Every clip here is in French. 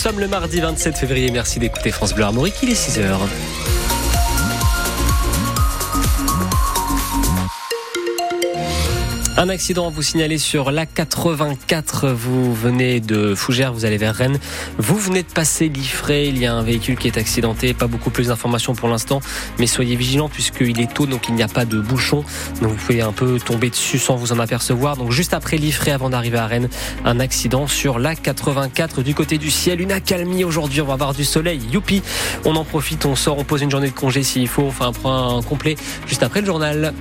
sommes le mardi 27 février. Merci d'écouter France Bleu Armorique. Il est 6 Un accident à vous signaler sur la 84. Vous venez de Fougères, vous allez vers Rennes. Vous venez de passer l'Ifray. Il y a un véhicule qui est accidenté. Pas beaucoup plus d'informations pour l'instant, mais soyez vigilants puisqu'il est tôt, donc il n'y a pas de bouchon. Donc vous pouvez un peu tomber dessus sans vous en apercevoir. Donc juste après l'Ifray, avant d'arriver à Rennes, un accident sur la 84 du côté du ciel. Une accalmie aujourd'hui. On va avoir du soleil. Youpi. On en profite. On sort. On pose une journée de congé s'il faut. On fait un point complet juste après le journal.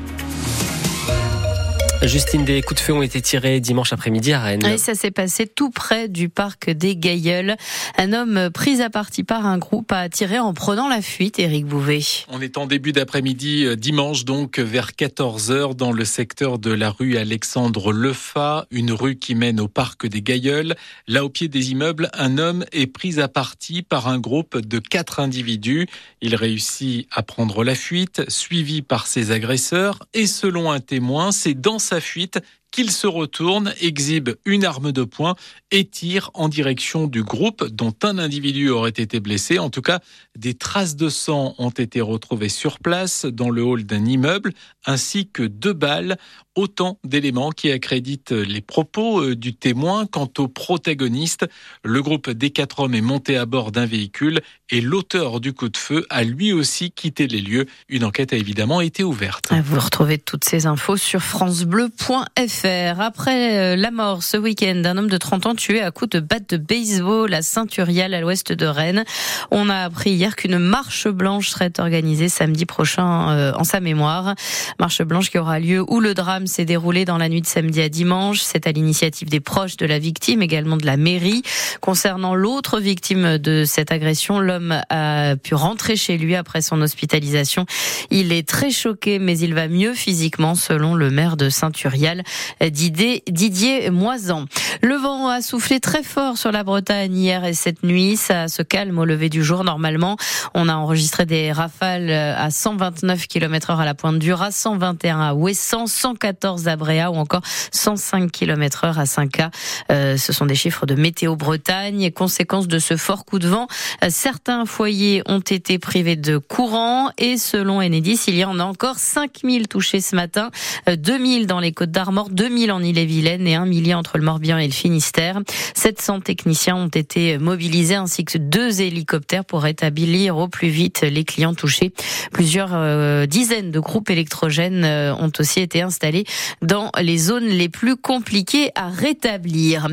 Justine, des coups de feu ont été tirés dimanche après-midi à Rennes. Et ça s'est passé tout près du parc des Gailleuls. Un homme pris à partie par un groupe a tiré en prenant la fuite, Éric Bouvet. On est en début d'après-midi, euh, dimanche donc, vers 14h, dans le secteur de la rue Alexandre Lefa, une rue qui mène au parc des Gailleuls. Là, au pied des immeubles, un homme est pris à partie par un groupe de quatre individus. Il réussit à prendre la fuite, suivi par ses agresseurs, et selon un témoin, c'est dans sa fuite qu'il se retourne, exhibe une arme de poing et tire en direction du groupe dont un individu aurait été blessé. En tout cas, des traces de sang ont été retrouvées sur place dans le hall d'un immeuble, ainsi que deux balles, autant d'éléments qui accréditent les propos euh, du témoin. Quant au protagoniste, le groupe des quatre hommes est monté à bord d'un véhicule et l'auteur du coup de feu a lui aussi quitté les lieux. Une enquête a évidemment été ouverte. Vous retrouvez toutes ces infos sur francebleu.fr. Après euh, la mort ce week-end d'un homme de 30 ans tué à coups de batte de baseball à Saint-Urial à l'ouest de Rennes, on a appris hier qu'une marche blanche serait organisée samedi prochain euh, en sa mémoire. Marche blanche qui aura lieu où le drame s'est déroulé dans la nuit de samedi à dimanche. C'est à l'initiative des proches de la victime, également de la mairie. Concernant l'autre victime de cette agression, l'homme a pu rentrer chez lui après son hospitalisation. Il est très choqué, mais il va mieux physiquement, selon le maire de Saint-Urial. Didier Moisan. Le vent a soufflé très fort sur la Bretagne hier et cette nuit. Ça se calme au lever du jour normalement. On a enregistré des rafales à 129 km heure à la pointe du Raz, 121 à Ouessant, 114 à Bréa ou encore 105 km heure à 5K. Euh, ce sont des chiffres de Météo Bretagne. Conséquence de ce fort coup de vent, certains foyers ont été privés de courant et selon Enedis, il y en a encore 5000 touchés ce matin, 2000 dans les Côtes d'Armor, 2000 en Ille-et-Vilaine et un millier entre le Morbihan et le Finistère. 700 techniciens ont été mobilisés ainsi que deux hélicoptères pour rétablir au plus vite les clients touchés. Plusieurs euh, dizaines de groupes électrogènes euh, ont aussi été installés dans les zones les plus compliquées à rétablir.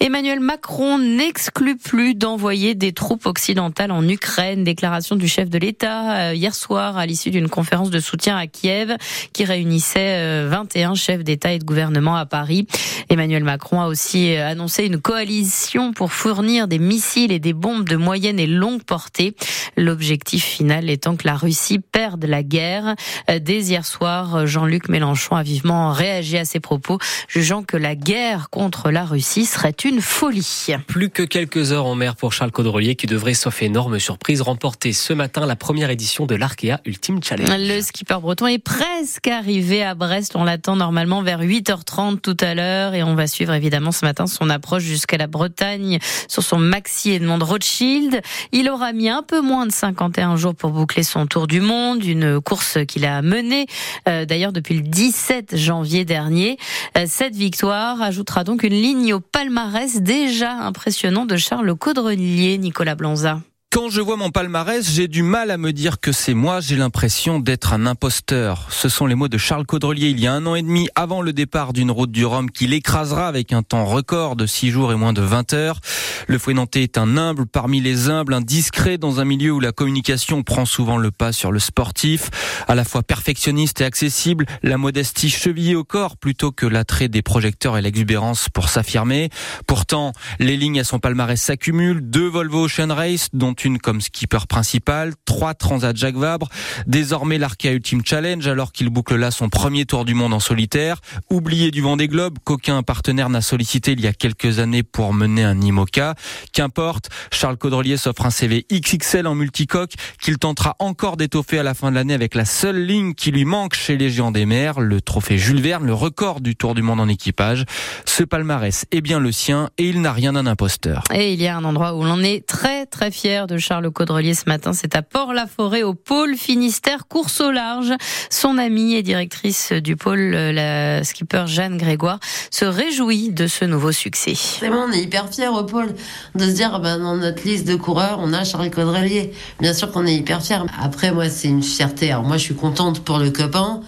Emmanuel Macron n'exclut plus d'envoyer des troupes occidentales en Ukraine. Déclaration du chef de l'État euh, hier soir à l'issue d'une conférence de soutien à Kiev qui réunissait 21 chefs d'État et de gouvernement à Paris. Emmanuel Macron a aussi euh, annoncé une coalition pour fournir des missiles et des bombes de moyenne et longue portée. L'objectif final étant que la Russie perde la guerre. Euh, dès hier soir, Jean-Luc Mélenchon a vivement réagi à ces propos, jugeant que la guerre contre la Russie serait une folie. Plus que quelques heures en mer pour Charles Caudrelier qui devrait, sauf énorme surprise, remporter ce matin la première édition de l'Arkea Ultimate Challenge. Le skipper breton est presque arrivé à Brest. On l'attend normalement vers 8h30 tout à l'heure et on va suivre évidemment ce matin son approche jusqu'à la Bretagne sur son maxi Edmond Rothschild. Il aura mis un peu moins de 51 jours pour boucler son tour du monde, une course qu'il a menée euh, d'ailleurs depuis le 17 janvier dernier. Euh, cette victoire ajoutera donc une ligne au palmarès déjà impressionnant de Charles Caudrelier, Nicolas Blanza. Quand je vois mon palmarès, j'ai du mal à me dire que c'est moi, j'ai l'impression d'être un imposteur. Ce sont les mots de Charles Caudrelier il y a un an et demi avant le départ d'une route du Rhum qui l'écrasera avec un temps record de 6 jours et moins de 20 heures. Le fouet nantais est un humble parmi les humbles, un discret dans un milieu où la communication prend souvent le pas sur le sportif. À la fois perfectionniste et accessible, la modestie chevillée au corps plutôt que l'attrait des projecteurs et l'exubérance pour s'affirmer. Pourtant, les lignes à son palmarès s'accumulent. Deux Volvo Ocean Race, dont fortune comme skipper principal, trois transats Jacques Vabre, désormais l'Arkea Ultimate Challenge alors qu'il boucle là son premier tour du monde en solitaire, oublié du vent des globes qu'aucun partenaire n'a sollicité il y a quelques années pour mener un IMOCA. Qu'importe, Charles Caudrelier s'offre un CV XXL en multicoque qu'il tentera encore d'étoffer à la fin de l'année avec la seule ligne qui lui manque chez les géants des mers, le trophée Jules Verne, le record du Tour du Monde en équipage. Ce palmarès est bien le sien et il n'a rien d'un imposteur. Et il y a un endroit où l'on est très très fier de Charles Caudrelier ce matin, c'est à Port-la-Forêt au pôle Finistère, course au large. Son amie et directrice du pôle, la skipper Jeanne Grégoire, se réjouit de ce nouveau succès. On est hyper fiers au pôle de se dire, ben, dans notre liste de coureurs, on a Charles Caudrelier. Bien sûr qu'on est hyper fiers. Après, moi, c'est une fierté. Moi, je suis contente pour le copain.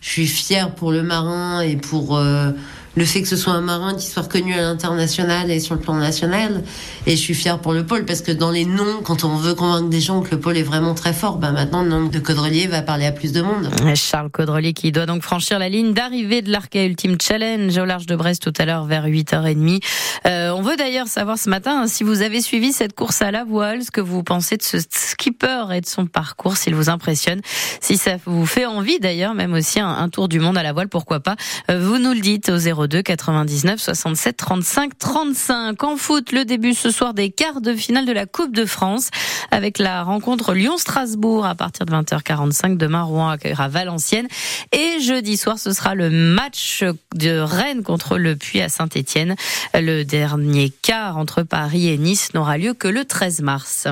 Je suis fière pour le marin et pour euh, le fait que ce soit un marin qui soit reconnu à l'international et sur le plan national. Et je suis fière pour le pôle parce que dans les noms, quand on veut convaincre des gens que le pôle est vraiment très fort, ben maintenant le nom de Caudrelier va parler à plus de monde. Charles Caudrelier qui doit donc franchir la ligne d'arrivée de l'Arca Ultimate Challenge au large de Brest tout à l'heure vers 8h30. Euh, on veut d'ailleurs savoir ce matin hein, si vous avez suivi cette course à la voile, ce que vous pensez de ce skipper et de son parcours, s'il vous impressionne, si ça vous fait envie d'ailleurs, même aussi un, un, tour du monde à la voile, pourquoi pas. Euh, vous nous le dites au 0 02 99 67 35 35. En foot, le début ce soir des quarts de finale de la Coupe de France avec la rencontre Lyon-Strasbourg à partir de 20h45. Demain, Rouen accueillera Valenciennes. Et jeudi soir, ce sera le match de Rennes contre le Puy à Saint-Etienne. Le dernier quart entre Paris et Nice n'aura lieu que le 13 mars.